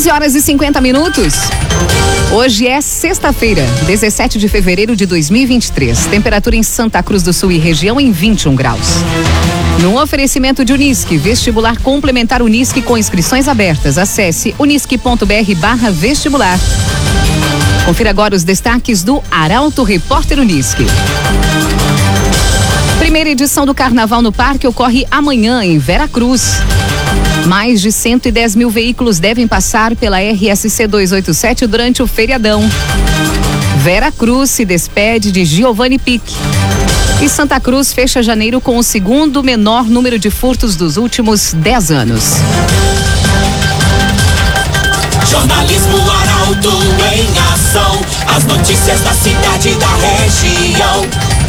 11 horas e 50 minutos. Hoje é sexta-feira, 17 de fevereiro de 2023. Temperatura em Santa Cruz do Sul e região em 21 graus. No oferecimento de Unisque, vestibular complementar Unisque com inscrições abertas. Acesse unisque.br barra vestibular. Confira agora os destaques do Arauto Repórter Unisque. Primeira edição do Carnaval no Parque ocorre amanhã em Vera Cruz. Mais de 110 mil veículos devem passar pela RSC 287 durante o feriadão. Vera Cruz se despede de Giovanni Pique. E Santa Cruz fecha janeiro com o segundo menor número de furtos dos últimos 10 anos. Jornalismo Arauto em ação. As notícias da cidade e da região.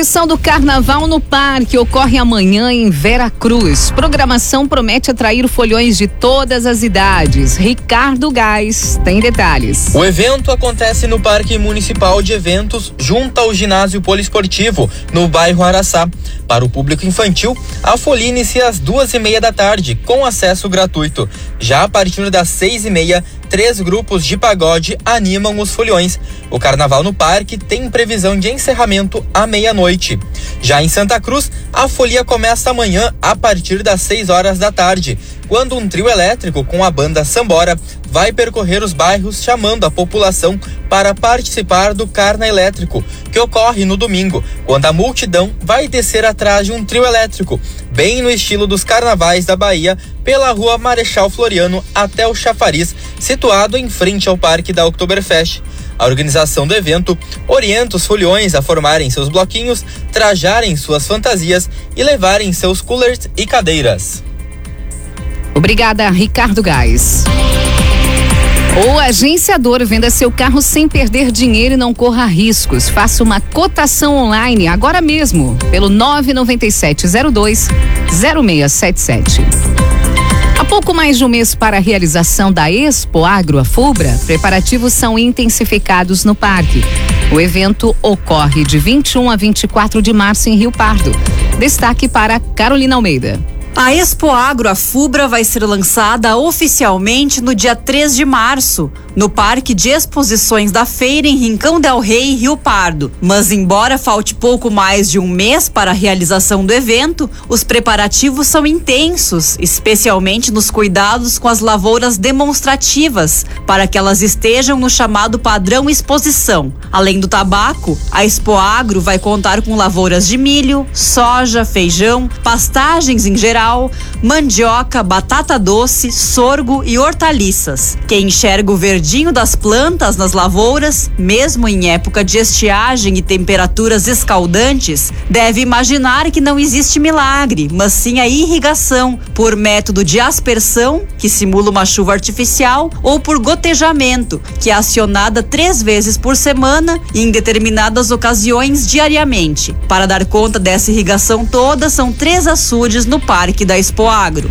Edição do Carnaval no Parque ocorre amanhã em Vera Cruz. Programação promete atrair folhões de todas as idades. Ricardo Gás tem detalhes. O evento acontece no Parque Municipal de Eventos, junto ao ginásio poliesportivo, no bairro Araçá. Para o público infantil, a folia inicia às duas e meia da tarde, com acesso gratuito. Já a partir das seis e meia, três grupos de pagode animam os foliões. O carnaval no parque tem previsão de encerramento à meia-noite. Já em Santa Cruz, a folia começa amanhã a partir das 6 horas da tarde, quando um trio elétrico com a banda Sambora vai percorrer os bairros chamando a população para participar do Carna Elétrico, que ocorre no domingo, quando a multidão vai descer atrás de um trio elétrico, bem no estilo dos carnavais da Bahia, pela rua Marechal Floriano até o Chafariz, situado em frente ao Parque da Oktoberfest. A organização do evento orienta os foliões a formarem seus bloquinhos, trajarem suas fantasias e levarem seus coolers e cadeiras. Obrigada, Ricardo Gás. O agenciador venda seu carro sem perder dinheiro e não corra riscos. Faça uma cotação online agora mesmo pelo 99702 0677. Há pouco mais de um mês para a realização da Expo Agro Afubra, preparativos são intensificados no parque. O evento ocorre de 21 a 24 de março em Rio Pardo. Destaque para Carolina Almeida. A Expo Agro Afubra vai ser lançada oficialmente no dia 3 de março, no Parque de Exposições da Feira em Rincão del Rei, Rio Pardo. Mas embora falte pouco mais de um mês para a realização do evento, os preparativos são intensos, especialmente nos cuidados com as lavouras demonstrativas, para que elas estejam no chamado padrão exposição. Além do tabaco, a Expo Agro vai contar com lavouras de milho, soja, feijão, pastagens em geral, mandioca, batata doce, sorgo e hortaliças. Quem enxerga o verdinho das plantas nas lavouras, mesmo em época de estiagem e temperaturas escaldantes, deve imaginar que não existe milagre, mas sim a irrigação por método de aspersão, que simula uma chuva artificial, ou por gotejamento, que é acionada três vezes por semana e em determinadas ocasiões diariamente. Para dar conta dessa irrigação toda, são três açudes no Parque da Expo Agro.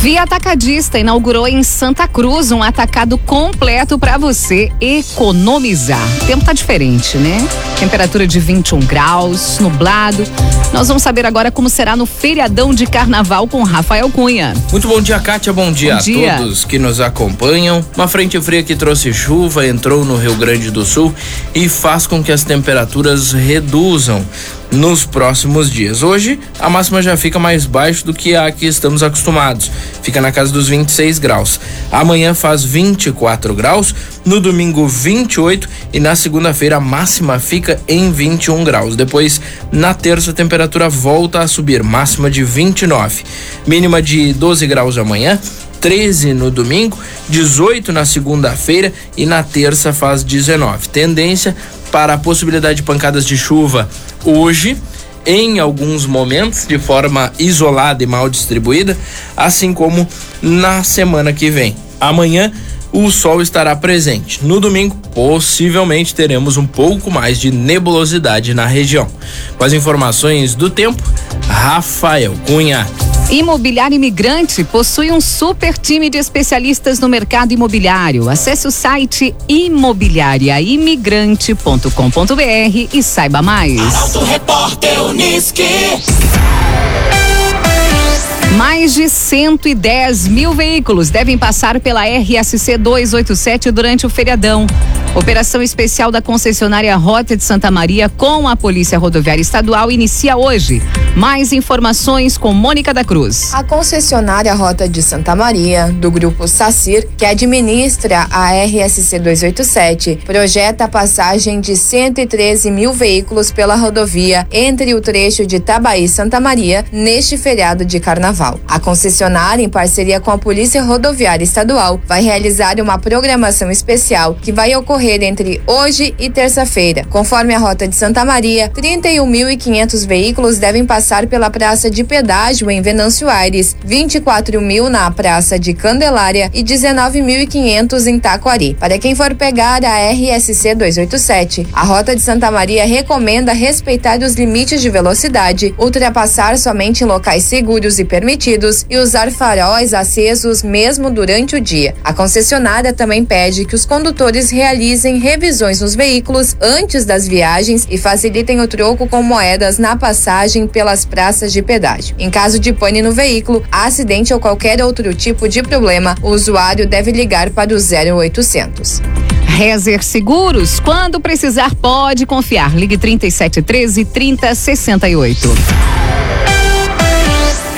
Via Atacadista inaugurou em Santa Cruz um atacado completo para você economizar. O tempo tá diferente, né? Temperatura de 21 graus, nublado. Nós vamos saber agora como será no feriadão de carnaval com Rafael Cunha. Muito bom dia, Kátia. Bom dia, Bom dia. a todos que nos acompanham. Uma frente fria que trouxe chuva entrou no Rio Grande do Sul e faz com que as temperaturas reduzam nos próximos dias. Hoje, a máxima já fica mais baixo do que a que estamos acostumados. Fica na casa dos 26 graus. Amanhã faz 24 graus, no domingo 28 e na segunda-feira a máxima fica em 21 graus. Depois, na terça, a temperatura volta a subir, máxima de 29. Mínima de 12 graus amanhã, 13 no domingo, 18 na segunda-feira e na terça faz 19. Tendência para a possibilidade de pancadas de chuva hoje, em alguns momentos, de forma isolada e mal distribuída, assim como na semana que vem. Amanhã o sol estará presente. No domingo, possivelmente teremos um pouco mais de nebulosidade na região. Com as informações do tempo, Rafael Cunha. Imobiliário Imigrante possui um super time de especialistas no mercado imobiliário. Acesse o site imobiliariaimigrante.com.br e saiba mais. Arauto Repórter Uniski. Mais de 110 mil veículos devem passar pela RSC 287 durante o feriadão. Operação especial da concessionária Rota de Santa Maria com a Polícia Rodoviária Estadual inicia hoje. Mais informações com Mônica da Cruz. A concessionária Rota de Santa Maria, do grupo SACIR, que administra a RSC 287, projeta a passagem de 113 mil veículos pela rodovia entre o trecho de Tabaí Santa Maria neste feriado de carnaval. A concessionária, em parceria com a Polícia Rodoviária Estadual, vai realizar uma programação especial que vai ocorrer entre hoje e terça-feira. Conforme a Rota de Santa Maria, 31.500 veículos devem passar pela Praça de Pedágio em Venâncio Aires, 24 mil na Praça de Candelária e 19.500 em Taquari. Para quem for pegar a RSC 287, a Rota de Santa Maria recomenda respeitar os limites de velocidade, ultrapassar somente em locais seguros e permitidos e usar faróis acesos mesmo durante o dia. A concessionária também pede que os condutores realizem revisões nos veículos antes das viagens e facilitem o troco com moedas na passagem pelas praças de pedágio. Em caso de pane no veículo, acidente ou qualquer outro tipo de problema, o usuário deve ligar para o 0800. Rezer Seguros, quando precisar, pode confiar. Ligue 3713 3068.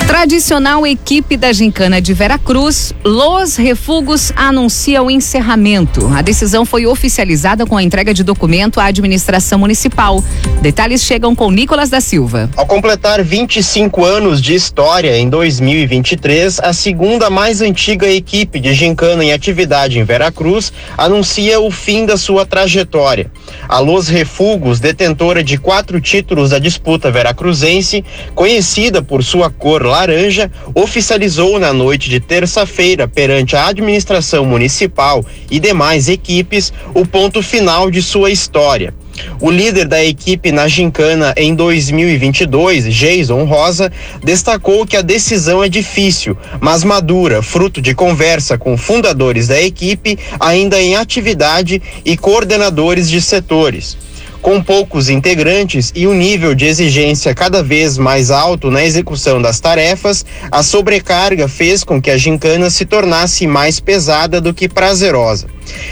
Tradicional equipe da Gincana de Veracruz, Los Refugos anuncia o encerramento. A decisão foi oficializada com a entrega de documento à administração municipal. Detalhes chegam com Nicolas da Silva. Ao completar 25 anos de história em 2023, a segunda mais antiga equipe de gincana em atividade em Veracruz anuncia o fim da sua trajetória. A Los Refugos, detentora de quatro títulos da disputa veracruzense, conhecida por sua cor laranja, oficializou na noite de terça-feira perante a administração municipal e demais equipes o ponto final de sua história. O líder da equipe na Gincana em 2022, Jason Rosa, destacou que a decisão é difícil, mas madura, fruto de conversa com fundadores da equipe ainda em atividade e coordenadores de setores. Com poucos integrantes e um nível de exigência cada vez mais alto na execução das tarefas, a sobrecarga fez com que a gincana se tornasse mais pesada do que prazerosa.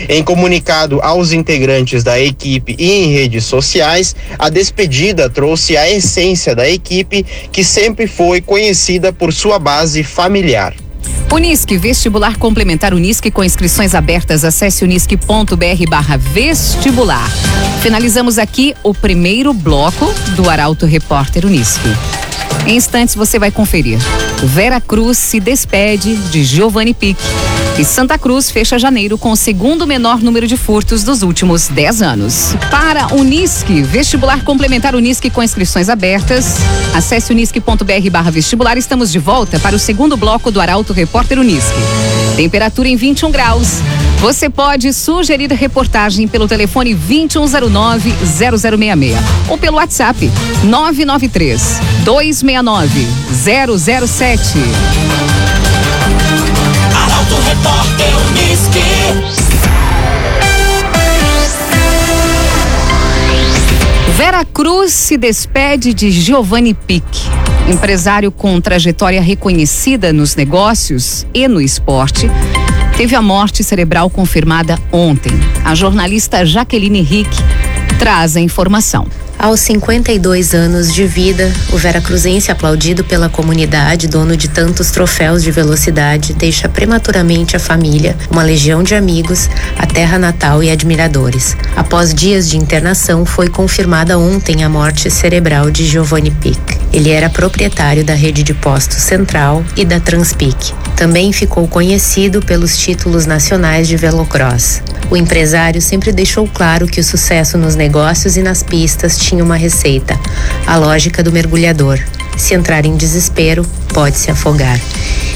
Em comunicado aos integrantes da equipe e em redes sociais, a despedida trouxe a essência da equipe, que sempre foi conhecida por sua base familiar. Unisque, vestibular complementar Unisque com inscrições abertas. Acesse unisque.br barra vestibular. Finalizamos aqui o primeiro bloco do Arauto Repórter Unisque. Em instantes você vai conferir. Vera Cruz se despede de Giovanni Pique. E Santa Cruz fecha janeiro com o segundo menor número de furtos dos últimos 10 anos. Para Unisque, vestibular complementar Unisque com inscrições abertas. Acesse unisque.br barra vestibular. Estamos de volta para o segundo bloco do Arauto Repórter Unisque. Temperatura em 21 graus. Você pode sugerir reportagem pelo telefone 2109-0066 ou pelo WhatsApp 993 269 007. Se despede de Giovanni Pique, empresário com trajetória reconhecida nos negócios e no esporte. Teve a morte cerebral confirmada ontem. A jornalista Jaqueline Henrique traz a informação. Aos 52 anos de vida, o veracruzense aplaudido pela comunidade, dono de tantos troféus de velocidade, deixa prematuramente a família, uma legião de amigos, a terra natal e admiradores. Após dias de internação, foi confirmada ontem a morte cerebral de Giovanni Pic. Ele era proprietário da rede de postos Central e da Transpic. Também ficou conhecido pelos títulos nacionais de velocross. O empresário sempre deixou claro que o sucesso nos negócios e nas pistas tinha uma receita: a lógica do mergulhador. Se entrar em desespero, pode se afogar.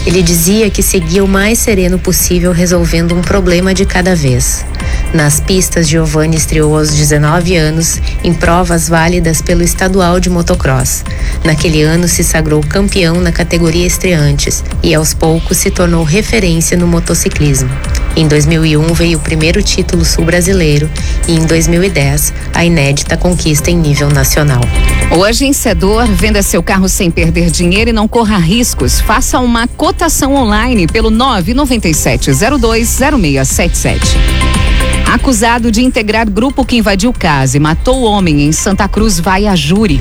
Ele dizia que seguia o mais sereno possível resolvendo um problema de cada vez. Nas pistas, Giovanni estreou aos 19 anos em provas válidas pelo estadual de motocross. Naquele ano se sagrou campeão na categoria estreantes e aos poucos se tornou referência no motociclismo. Em 2001 veio o primeiro título sul-brasileiro e em 2010 a inédita conquista em nível nacional. O agenciador venda seu carro sem perder dinheiro e não corra riscos. Faça uma cotação online pelo 997020677. Acusado de integrar grupo que invadiu casa e matou homem em Santa Cruz, vai a júri.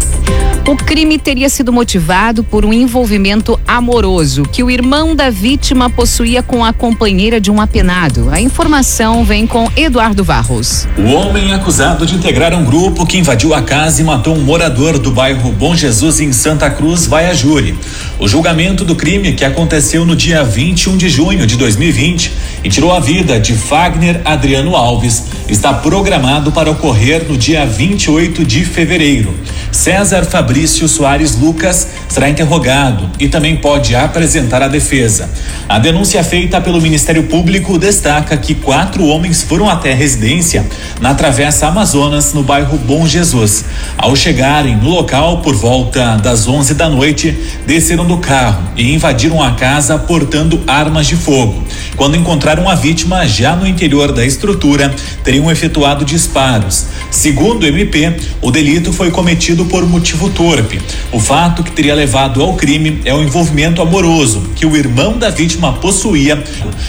O crime teria sido motivado por um envolvimento amoroso que o irmão da vítima possuía com a companheira de um apenado. A informação vem com Eduardo Varros. O homem acusado de integrar um grupo que invadiu a casa e matou um morador do bairro Bom Jesus em Santa Cruz vai a júri. O julgamento do crime que aconteceu no dia 21 de junho de 2020 e tirou a vida de Fagner Adriano Alves está programado para ocorrer no dia 28 de fevereiro. César Fabrício Soares Lucas será interrogado e também pode apresentar a defesa. A denúncia feita pelo Ministério Público destaca que quatro homens foram até a residência na Travessa Amazonas, no bairro Bom Jesus. Ao chegarem no local por volta das 11 da noite, desceram do carro e invadiram a casa portando armas de fogo. Quando encontraram a vítima já no interior da estrutura, teriam efetuado disparos. Segundo o MP, o delito foi cometido por motivo torpe. O fato que teria levado ao crime é o envolvimento amoroso que o irmão da vítima possuía,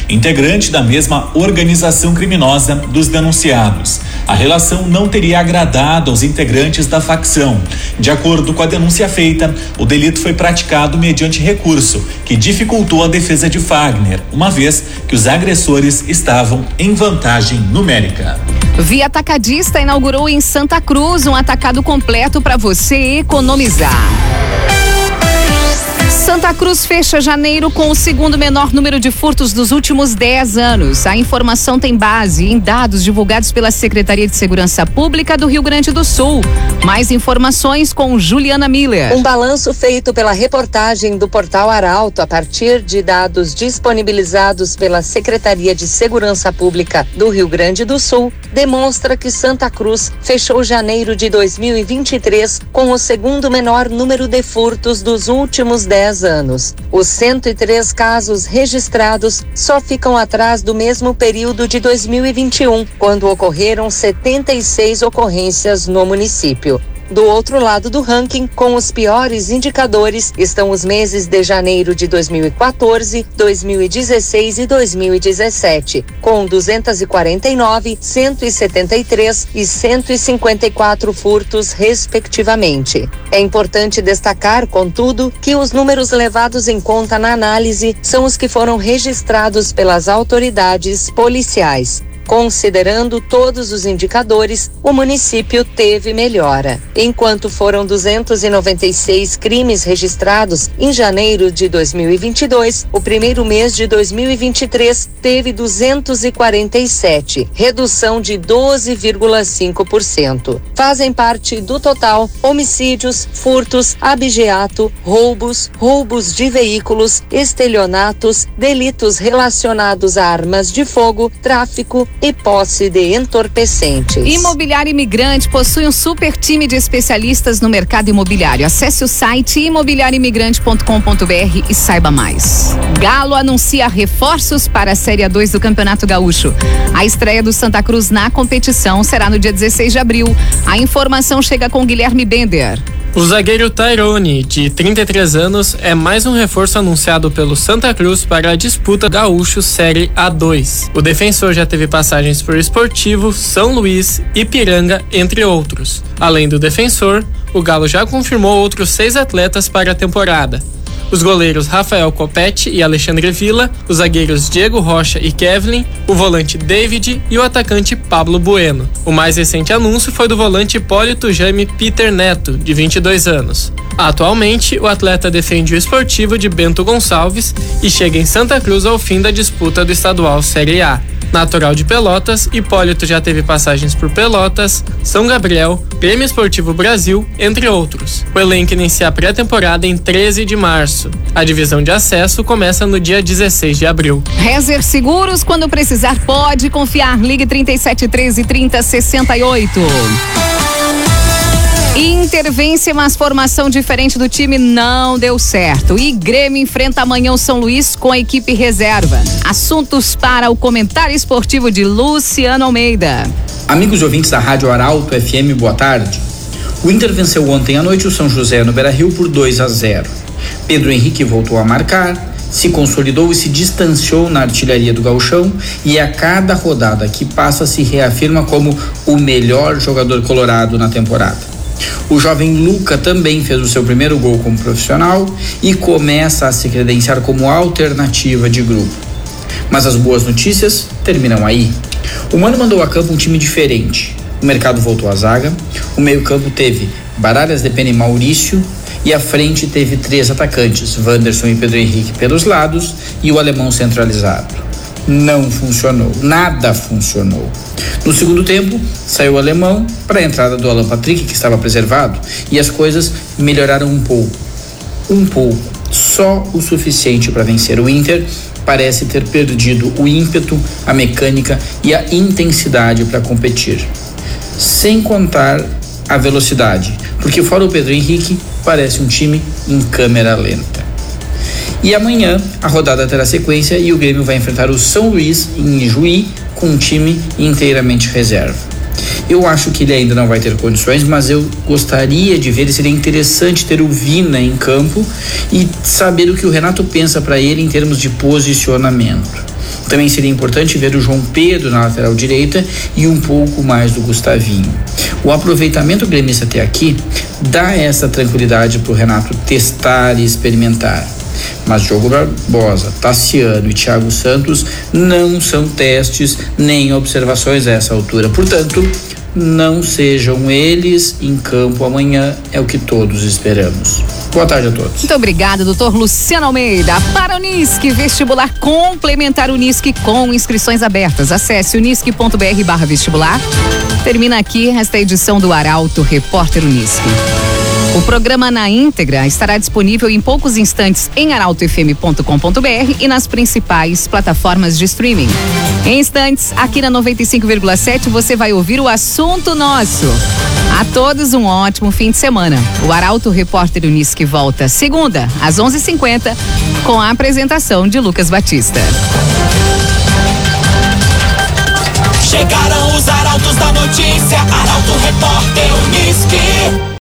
integrante da mesma organização criminosa dos denunciados. A relação não teria agradado aos integrantes da facção. De acordo com a denúncia feita, o delito foi praticado mediante recurso, que dificultou a defesa de Fagner, uma vez que os agressores estavam em vantagem numérica. Via Atacadista inaugurou em Santa Cruz um atacado completo para você economizar. Santa Cruz fecha janeiro com o segundo menor número de furtos dos últimos 10 anos. A informação tem base em dados divulgados pela Secretaria de Segurança Pública do Rio Grande do Sul. Mais informações com Juliana Miller. Um balanço feito pela reportagem do portal Arauto a partir de dados disponibilizados pela Secretaria de Segurança Pública do Rio Grande do Sul demonstra que Santa Cruz fechou janeiro de 2023 com o segundo menor número de furtos dos últimos 10 anos. Os 103 casos registrados só ficam atrás do mesmo período de 2021, quando ocorreram 76 ocorrências no município. Do outro lado do ranking, com os piores indicadores, estão os meses de janeiro de 2014, 2016 e 2017, com 249, 173 e 154 furtos, respectivamente. É importante destacar, contudo, que os números levados em conta na análise são os que foram registrados pelas autoridades policiais. Considerando todos os indicadores, o município teve melhora. Enquanto foram 296 crimes registrados em janeiro de 2022, o primeiro mês de 2023 teve 247, redução de 12,5%. Fazem parte do total homicídios, furtos, abigeato, roubos, roubos de veículos, estelionatos, delitos relacionados a armas de fogo, tráfico e posse de entorpecentes. Imobiliário Imigrante possui um super time de especialistas no mercado imobiliário. Acesse o site imobiliarioimigrante.com.br e saiba mais. Galo anuncia reforços para a Série 2 do Campeonato Gaúcho. A estreia do Santa Cruz na competição será no dia 16 de abril. A informação chega com Guilherme Bender. O zagueiro Tyrone, de 33 anos, é mais um reforço anunciado pelo Santa Cruz para a disputa Gaúcho Série A2. O defensor já teve passagens por Esportivo, São Luís, Ipiranga, entre outros. Além do defensor, o Galo já confirmou outros seis atletas para a temporada. Os goleiros Rafael Copete e Alexandre Villa, os zagueiros Diego Rocha e Kevlin, o volante David e o atacante Pablo Bueno. O mais recente anúncio foi do volante Hipólito Jaime Peter Neto, de 22 anos. Atualmente, o atleta defende o esportivo de Bento Gonçalves e chega em Santa Cruz ao fim da disputa do estadual Série A. Natural de Pelotas, Hipólito já teve passagens por Pelotas, São Gabriel, Grêmio Esportivo Brasil, entre outros. O elenco inicia a pré-temporada em 13 de março. A divisão de acesso começa no dia 16 de abril. Rezer Seguros, quando precisar, pode confiar. Ligue 3713 3068. Intervência, mas formação diferente do time não deu certo. E Grêmio enfrenta amanhã o São Luís com a equipe reserva. Assuntos para o comentário esportivo de Luciano Almeida. Amigos e ouvintes da Rádio Arauto FM, boa tarde. O Inter venceu ontem à noite o São José no Beira-Rio por 2 a 0. Pedro Henrique voltou a marcar, se consolidou e se distanciou na artilharia do gauchão e a cada rodada que passa se reafirma como o melhor jogador colorado na temporada. O jovem Luca também fez o seu primeiro gol como profissional e começa a se credenciar como alternativa de grupo. Mas as boas notícias terminam aí. O Mano mandou a campo um time diferente. O mercado voltou à zaga, o meio-campo teve Baralhas de Pena e Maurício e a frente teve três atacantes, Wanderson e Pedro Henrique pelos lados e o alemão centralizado. Não funcionou, nada funcionou. No segundo tempo, saiu o alemão para a entrada do Alan Patrick, que estava preservado, e as coisas melhoraram um pouco. Um pouco, só o suficiente para vencer. O Inter parece ter perdido o ímpeto, a mecânica e a intensidade para competir. Sem contar a velocidade, porque fora o Pedro Henrique, parece um time em câmera lenta. E amanhã a rodada terá sequência e o Grêmio vai enfrentar o São Luís em Juí com um time inteiramente reserva. Eu acho que ele ainda não vai ter condições, mas eu gostaria de ver, seria interessante ter o Vina em campo e saber o que o Renato pensa para ele em termos de posicionamento. Também seria importante ver o João Pedro na lateral direita e um pouco mais do Gustavinho. O aproveitamento gremista até aqui dá essa tranquilidade para o Renato testar e experimentar. Mas Diogo Barbosa, Tassiano e Thiago Santos não são testes nem observações a essa altura. Portanto, não sejam eles em campo amanhã, é o que todos esperamos. Boa tarde a todos. Muito obrigada, doutor Luciano Almeida. Para Unisque, vestibular complementar Unisque com inscrições abertas. Acesse unisque.br barra vestibular. Termina aqui esta edição do Arauto Repórter Unisque. O programa na íntegra estará disponível em poucos instantes em arautofm.com.br e nas principais plataformas de streaming. Em instantes, aqui na 95,7 você vai ouvir o assunto nosso. A todos um ótimo fim de semana. O Arauto Repórter Unisque volta segunda às 11:50 com a apresentação de Lucas Batista. Chegaram os arautos da notícia, Arauto Repórter Unisque.